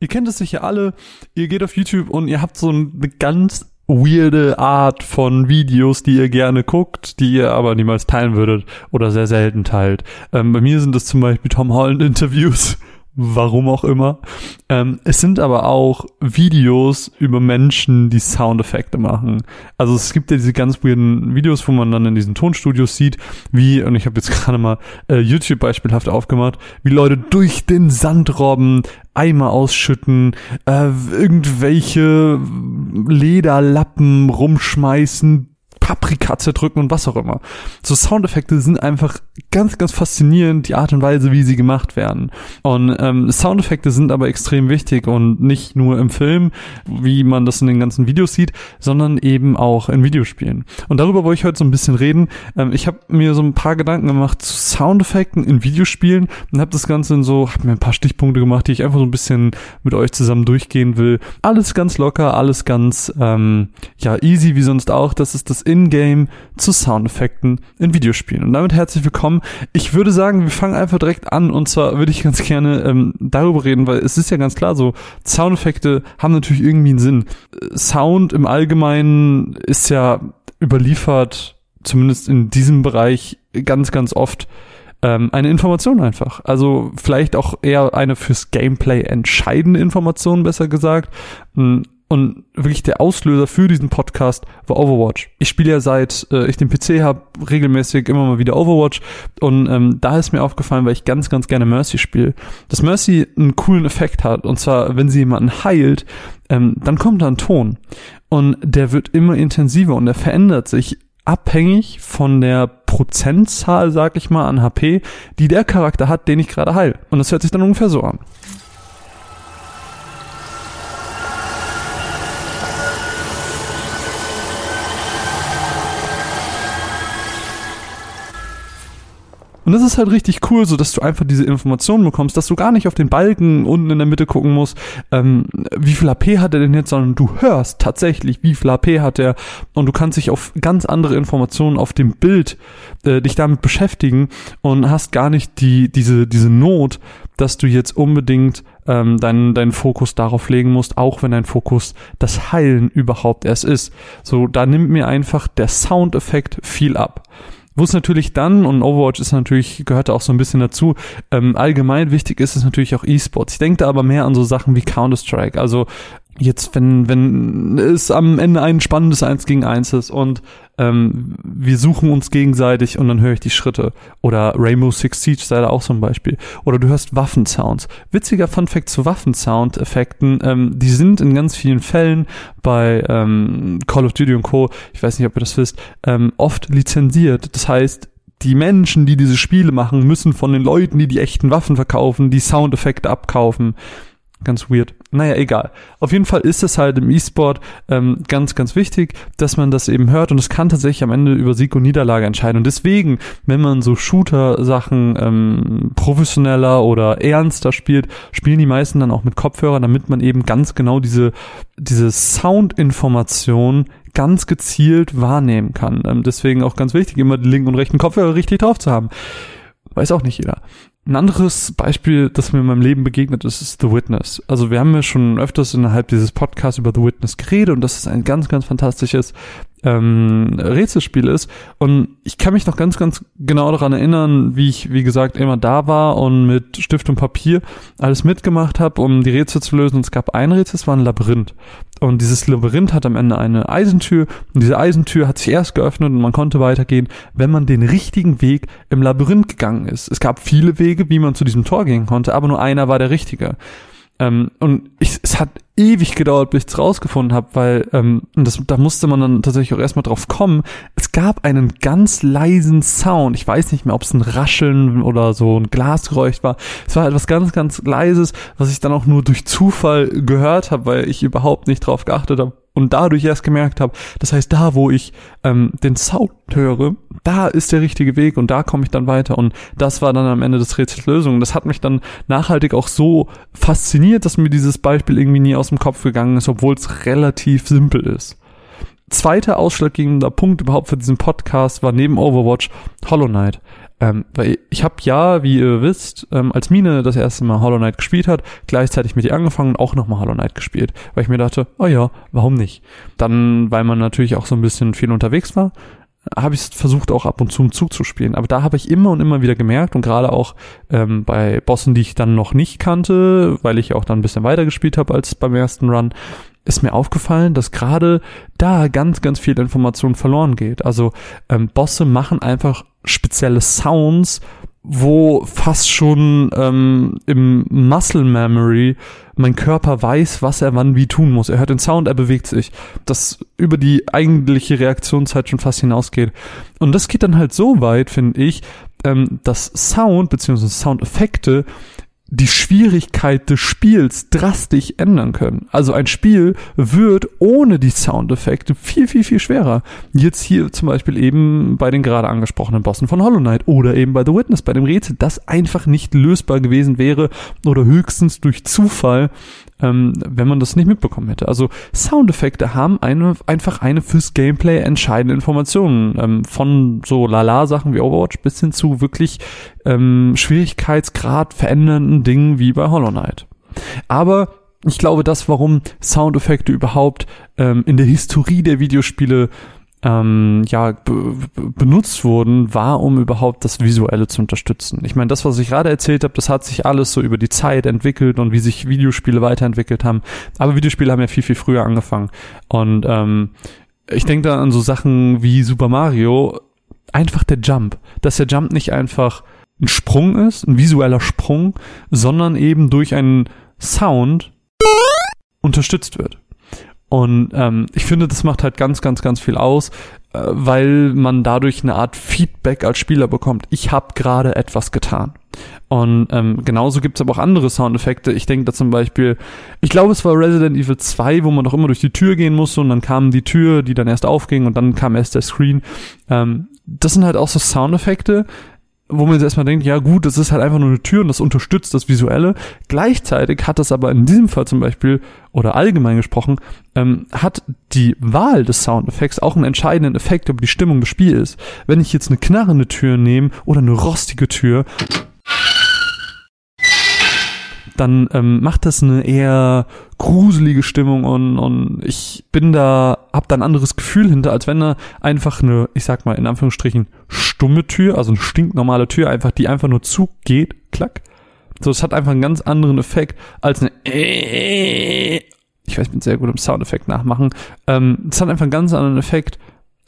Ihr kennt es sicher alle, ihr geht auf YouTube und ihr habt so eine ganz weirde Art von Videos, die ihr gerne guckt, die ihr aber niemals teilen würdet oder sehr selten teilt. Ähm, bei mir sind das zum Beispiel Tom Holland Interviews warum auch immer. Ähm, es sind aber auch Videos über Menschen, die Soundeffekte machen. Also es gibt ja diese ganz weirden Videos, wo man dann in diesen Tonstudios sieht, wie, und ich habe jetzt gerade mal äh, YouTube beispielhaft aufgemacht, wie Leute durch den Sand robben, Eimer ausschütten, äh, irgendwelche Lederlappen rumschmeißen, Paprika zerdrücken und was auch immer. So Soundeffekte sind einfach ganz, ganz faszinierend, die Art und Weise, wie sie gemacht werden. Und ähm, Soundeffekte sind aber extrem wichtig und nicht nur im Film, wie man das in den ganzen Videos sieht, sondern eben auch in Videospielen. Und darüber wollte ich heute so ein bisschen reden. Ähm, ich habe mir so ein paar Gedanken gemacht zu Soundeffekten in Videospielen und habe das Ganze in so, habe mir ein paar Stichpunkte gemacht, die ich einfach so ein bisschen mit euch zusammen durchgehen will. Alles ganz locker, alles ganz ähm, ja easy wie sonst auch. Das ist das in-game zu Soundeffekten in Videospielen. Und damit herzlich willkommen. Ich würde sagen, wir fangen einfach direkt an und zwar würde ich ganz gerne ähm, darüber reden, weil es ist ja ganz klar so, Soundeffekte haben natürlich irgendwie einen Sinn. Sound im Allgemeinen ist ja überliefert, zumindest in diesem Bereich, ganz, ganz oft ähm, eine Information einfach. Also vielleicht auch eher eine fürs Gameplay entscheidende Information, besser gesagt. Und wirklich der Auslöser für diesen Podcast war Overwatch. Ich spiele ja seit äh, ich den PC habe regelmäßig immer mal wieder Overwatch und ähm, da ist mir aufgefallen, weil ich ganz ganz gerne Mercy spiele, dass Mercy einen coolen Effekt hat und zwar wenn sie jemanden heilt, ähm, dann kommt da ein Ton und der wird immer intensiver und der verändert sich abhängig von der Prozentzahl, sag ich mal, an HP, die der Charakter hat, den ich gerade heil. Und das hört sich dann ungefähr so an. Und das ist halt richtig cool, so dass du einfach diese Informationen bekommst, dass du gar nicht auf den Balken unten in der Mitte gucken musst, ähm, wie viel AP hat er denn jetzt, sondern du hörst tatsächlich, wie viel AP hat er und du kannst dich auf ganz andere Informationen auf dem Bild äh, dich damit beschäftigen und hast gar nicht die diese diese Not, dass du jetzt unbedingt ähm, deinen deinen Fokus darauf legen musst, auch wenn dein Fokus das Heilen überhaupt erst ist. So, da nimmt mir einfach der Soundeffekt viel ab. Wo es natürlich dann, und Overwatch ist natürlich, gehört auch so ein bisschen dazu, ähm, allgemein wichtig ist es natürlich auch E-Sports. Ich denke da aber mehr an so Sachen wie Counter-Strike. Also jetzt, wenn, wenn es am Ende ein spannendes Eins gegen Eins ist und ähm, wir suchen uns gegenseitig und dann höre ich die Schritte. Oder Rainbow Six Siege sei da auch so ein Beispiel. Oder du hörst Waffensounds. Witziger Funfact zu Waffensound-Effekten, ähm, die sind in ganz vielen Fällen bei ähm, Call of Duty und Co., ich weiß nicht, ob ihr das wisst, ähm, oft lizenziert. Das heißt, die Menschen, die diese Spiele machen, müssen von den Leuten, die die echten Waffen verkaufen, die Soundeffekte abkaufen. Ganz weird. Naja, egal. Auf jeden Fall ist es halt im E-Sport ähm, ganz, ganz wichtig, dass man das eben hört und es kann tatsächlich am Ende über Sieg und Niederlage entscheiden. Und deswegen, wenn man so Shooter-Sachen ähm, professioneller oder ernster spielt, spielen die meisten dann auch mit Kopfhörern, damit man eben ganz genau diese, diese Soundinformation ganz gezielt wahrnehmen kann. Ähm, deswegen auch ganz wichtig, immer den linken und rechten Kopfhörer richtig drauf zu haben. Weiß auch nicht jeder. Ein anderes Beispiel, das mir in meinem Leben begegnet ist, ist The Witness. Also wir haben ja schon öfters innerhalb dieses Podcasts über The Witness geredet und das ist ein ganz, ganz fantastisches ähm, Rätselspiel ist. Und ich kann mich noch ganz, ganz genau daran erinnern, wie ich, wie gesagt, immer da war und mit Stift und Papier alles mitgemacht habe, um die Rätsel zu lösen. Und es gab ein Rätsel, es war ein Labyrinth. Und dieses Labyrinth hat am Ende eine Eisentür. Und diese Eisentür hat sich erst geöffnet und man konnte weitergehen, wenn man den richtigen Weg im Labyrinth gegangen ist. Es gab viele Wege, wie man zu diesem Tor gehen konnte, aber nur einer war der richtige. Ähm, und ich, es hat ewig gedauert, bis ich es rausgefunden habe, weil ähm, das, da musste man dann tatsächlich auch erstmal drauf kommen. Es gab einen ganz leisen Sound. Ich weiß nicht mehr, ob es ein Rascheln oder so ein Glasgeräusch war. Es war etwas ganz, ganz leises, was ich dann auch nur durch Zufall gehört habe, weil ich überhaupt nicht drauf geachtet habe und dadurch erst gemerkt habe, das heißt, da wo ich ähm, den Sound höre, da ist der richtige Weg und da komme ich dann weiter und das war dann am Ende des Rätsels Lösung. Das hat mich dann nachhaltig auch so fasziniert, dass mir dieses Beispiel irgendwie nie aus dem Kopf gegangen ist, obwohl es relativ simpel ist. Zweiter ausschlaggebender Punkt überhaupt für diesen Podcast war neben Overwatch Hollow Knight. Ähm, weil ich habe ja, wie ihr wisst, ähm, als Mine das erste Mal Hollow Knight gespielt hat, gleichzeitig mit ihr angefangen und auch nochmal Hollow Knight gespielt, weil ich mir dachte, oh ja, warum nicht? Dann, weil man natürlich auch so ein bisschen viel unterwegs war, habe ich versucht auch ab und zu im Zug zu spielen. Aber da habe ich immer und immer wieder gemerkt und gerade auch ähm, bei Bossen, die ich dann noch nicht kannte, weil ich auch dann ein bisschen weiter gespielt habe als beim ersten Run, ist mir aufgefallen, dass gerade da ganz, ganz viel Information verloren geht. Also ähm, Bosse machen einfach spezielle Sounds, wo fast schon ähm, im Muscle Memory mein Körper weiß, was er wann wie tun muss. Er hört den Sound, er bewegt sich. Das über die eigentliche Reaktionszeit schon fast hinausgeht. Und das geht dann halt so weit, finde ich, ähm, dass Sound bzw. Soundeffekte die Schwierigkeit des Spiels drastisch ändern können. Also ein Spiel wird ohne die Soundeffekte viel, viel, viel schwerer. Jetzt hier zum Beispiel eben bei den gerade angesprochenen Bossen von Hollow Knight oder eben bei The Witness, bei dem Rätsel, das einfach nicht lösbar gewesen wäre oder höchstens durch Zufall ähm, wenn man das nicht mitbekommen hätte. Also Soundeffekte haben eine, einfach eine fürs Gameplay entscheidende Informationen. Ähm, von so Lala-Sachen wie Overwatch bis hin zu wirklich ähm, Schwierigkeitsgrad verändernden Dingen wie bei Hollow Knight. Aber ich glaube, das, warum Soundeffekte überhaupt ähm, in der Historie der Videospiele ähm, ja benutzt wurden, war, um überhaupt das Visuelle zu unterstützen. Ich meine, das, was ich gerade erzählt habe, das hat sich alles so über die Zeit entwickelt und wie sich Videospiele weiterentwickelt haben. Aber Videospiele haben ja viel, viel früher angefangen. Und ähm, ich denke da an so Sachen wie Super Mario, einfach der Jump. Dass der Jump nicht einfach ein Sprung ist, ein visueller Sprung, sondern eben durch einen Sound unterstützt wird. Und ähm, ich finde, das macht halt ganz, ganz, ganz viel aus, äh, weil man dadurch eine Art Feedback als Spieler bekommt. Ich habe gerade etwas getan. Und ähm, genauso gibt's aber auch andere Soundeffekte. Ich denke da zum Beispiel, ich glaube, es war Resident Evil 2, wo man doch immer durch die Tür gehen musste und dann kam die Tür, die dann erst aufging und dann kam erst der Screen. Ähm, das sind halt auch so Soundeffekte, wo man jetzt erstmal denkt, ja gut, das ist halt einfach nur eine Tür und das unterstützt das Visuelle. Gleichzeitig hat das aber in diesem Fall zum Beispiel, oder allgemein gesprochen, ähm, hat die Wahl des Soundeffekts auch einen entscheidenden Effekt über die Stimmung des Spiels. Wenn ich jetzt eine knarrende Tür nehme oder eine rostige Tür, dann ähm, macht das eine eher gruselige Stimmung und, und ich bin da, hab da ein anderes Gefühl hinter, als wenn da einfach eine, ich sag mal in Anführungsstrichen, stumme Tür, also eine stinknormale Tür, einfach, die einfach nur zugeht, klack. So, es hat einfach einen ganz anderen Effekt als eine ich weiß, ich bin sehr gut im Soundeffekt nachmachen. Ähm, es hat einfach einen ganz anderen Effekt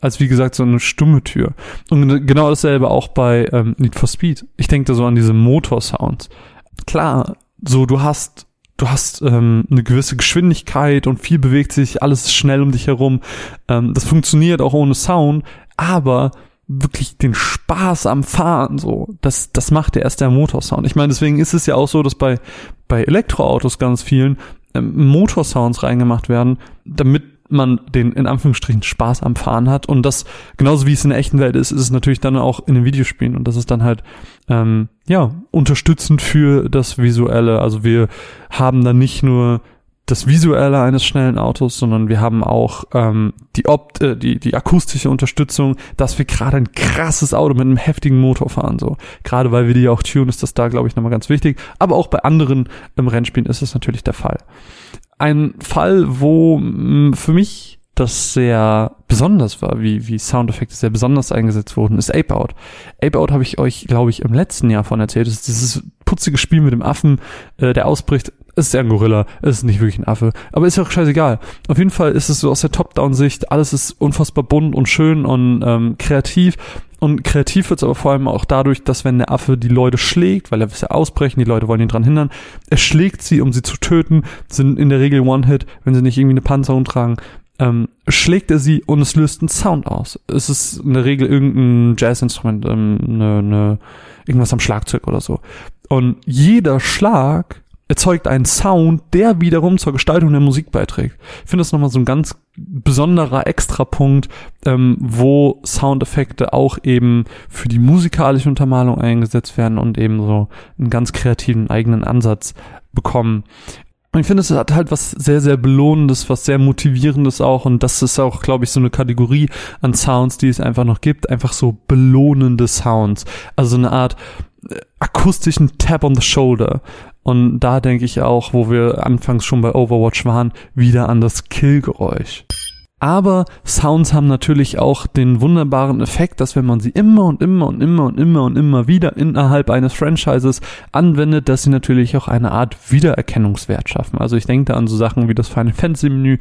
als wie gesagt so eine stumme Tür. Und genau dasselbe auch bei ähm, Need for Speed. Ich denke da so an diese Motorsounds. Klar, so du hast du hast ähm, eine gewisse Geschwindigkeit und viel bewegt sich, alles ist schnell um dich herum. Ähm, das funktioniert auch ohne Sound, aber wirklich den Spaß am Fahren so, das das macht ja erst der Motorsound. Ich meine, deswegen ist es ja auch so, dass bei bei Elektroautos ganz vielen ähm, Motorsounds reingemacht werden, damit man den in Anführungsstrichen Spaß am Fahren hat und das genauso wie es in der echten Welt ist, ist es natürlich dann auch in den Videospielen und das ist dann halt ähm, ja unterstützend für das Visuelle. Also wir haben dann nicht nur das Visuelle eines schnellen Autos, sondern wir haben auch ähm, die, Opt äh, die die akustische Unterstützung, dass wir gerade ein krasses Auto mit einem heftigen Motor fahren. So gerade weil wir die auch tunen, ist das da glaube ich nochmal ganz wichtig. Aber auch bei anderen ähm, Rennspielen ist es natürlich der Fall ein Fall, wo mh, mm, für mich das sehr besonders war, wie, wie Soundeffekte sehr besonders eingesetzt wurden, ist Ape Out. Ape Out habe ich euch, glaube ich, im letzten Jahr von erzählt. Das ist dieses putzige Spiel mit dem Affen, äh, der ausbricht. Es ist ja ein Gorilla, es ist nicht wirklich ein Affe. Aber ist ja auch scheißegal. Auf jeden Fall ist es so aus der Top-Down-Sicht, alles ist unfassbar bunt und schön und ähm, kreativ. Und kreativ wird's aber vor allem auch dadurch, dass wenn der Affe die Leute schlägt, weil er will ja ausbrechen, die Leute wollen ihn dran hindern, er schlägt sie, um sie zu töten, sind in der Regel One-Hit, wenn sie nicht irgendwie eine Panzerung tragen, ähm, schlägt er sie und es löst einen Sound aus. Es ist in der Regel irgendein Jazzinstrument, ähm, ne, ne, irgendwas am Schlagzeug oder so. Und jeder Schlag erzeugt einen Sound, der wiederum zur Gestaltung der Musik beiträgt. Ich finde das nochmal so ein ganz besonderer Extrapunkt, ähm, wo Soundeffekte auch eben für die musikalische Untermalung eingesetzt werden und eben so einen ganz kreativen eigenen Ansatz bekommen. Ich finde, es hat halt was sehr, sehr Belohnendes, was sehr Motivierendes auch. Und das ist auch, glaube ich, so eine Kategorie an Sounds, die es einfach noch gibt. Einfach so belohnende Sounds. Also eine Art akustischen Tap on the Shoulder. Und da denke ich auch, wo wir anfangs schon bei Overwatch waren, wieder an das Killgeräusch. Aber Sounds haben natürlich auch den wunderbaren Effekt, dass wenn man sie immer und immer und immer und immer und immer wieder innerhalb eines Franchises anwendet, dass sie natürlich auch eine Art Wiedererkennungswert schaffen. Also ich denke da an so Sachen wie das Final Fantasy Menü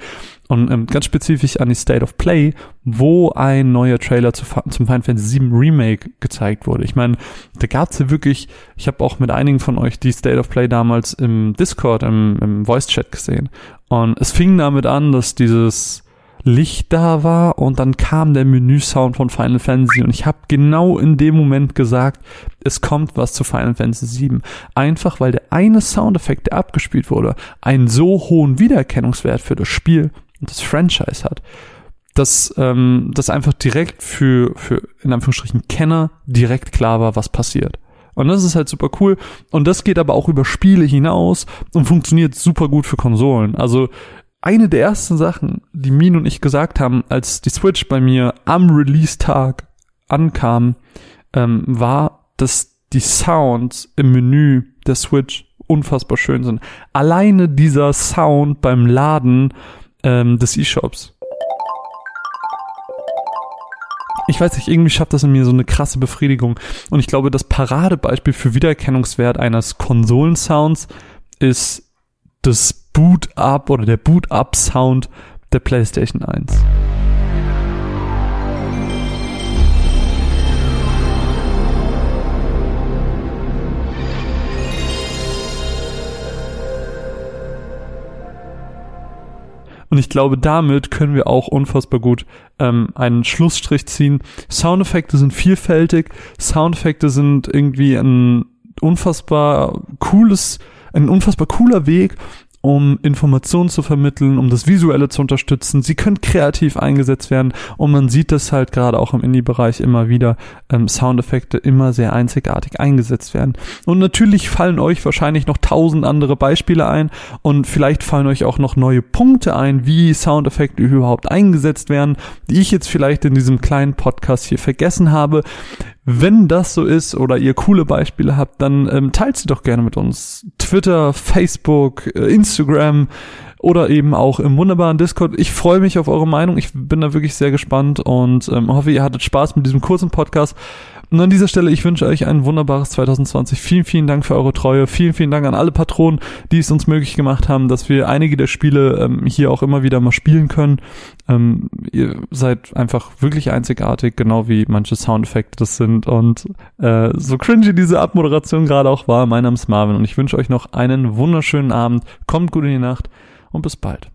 und ähm, ganz spezifisch an die State of Play, wo ein neuer Trailer zu, zum Final Fantasy VII Remake gezeigt wurde. Ich meine, da gab's ja wirklich, ich habe auch mit einigen von euch die State of Play damals im Discord, im, im Voice Chat gesehen. Und es fing damit an, dass dieses Licht da war und dann kam der Menüsound von Final Fantasy und ich habe genau in dem Moment gesagt, es kommt was zu Final Fantasy VII. Einfach weil der eine Soundeffekt, der abgespielt wurde, einen so hohen Wiedererkennungswert für das Spiel und das Franchise hat, dass ähm, das einfach direkt für, für in Anführungsstrichen Kenner direkt klar war, was passiert. Und das ist halt super cool. Und das geht aber auch über Spiele hinaus und funktioniert super gut für Konsolen. Also eine der ersten Sachen, die Min und ich gesagt haben, als die Switch bei mir am Release-Tag ankam, ähm, war, dass die Sounds im Menü der Switch unfassbar schön sind. Alleine dieser Sound beim Laden ähm, des E-Shops. Ich weiß nicht, irgendwie schafft das in mir so eine krasse Befriedigung. Und ich glaube, das Paradebeispiel für Wiedererkennungswert eines Konsolensounds ist das Boot-Up oder der Boot-Up-Sound der PlayStation 1. Und ich glaube, damit können wir auch unfassbar gut ähm, einen Schlussstrich ziehen. Soundeffekte sind vielfältig. Soundeffekte sind irgendwie ein unfassbar cooles, ein unfassbar cooler Weg, um Informationen zu vermitteln, um das Visuelle zu unterstützen. Sie können kreativ eingesetzt werden und man sieht das halt gerade auch im Indie-Bereich immer wieder, ähm, Soundeffekte immer sehr einzigartig eingesetzt werden. Und natürlich fallen euch wahrscheinlich noch tausend andere Beispiele ein und vielleicht fallen euch auch noch neue Punkte ein, wie Soundeffekte überhaupt eingesetzt werden, die ich jetzt vielleicht in diesem kleinen Podcast hier vergessen habe. Wenn das so ist oder ihr coole Beispiele habt, dann ähm, teilt sie doch gerne mit uns. Twitter, Facebook, äh, Instagram oder eben auch im wunderbaren Discord. Ich freue mich auf eure Meinung. Ich bin da wirklich sehr gespannt und ähm, hoffe, ihr hattet Spaß mit diesem kurzen Podcast. Und an dieser Stelle, ich wünsche euch ein wunderbares 2020. Vielen, vielen Dank für eure Treue. Vielen, vielen Dank an alle Patronen, die es uns möglich gemacht haben, dass wir einige der Spiele ähm, hier auch immer wieder mal spielen können. Ähm, ihr seid einfach wirklich einzigartig, genau wie manche Soundeffekte das sind. Und äh, so cringy diese Abmoderation gerade auch war, mein Name ist Marvin und ich wünsche euch noch einen wunderschönen Abend. Kommt gut in die Nacht und bis bald.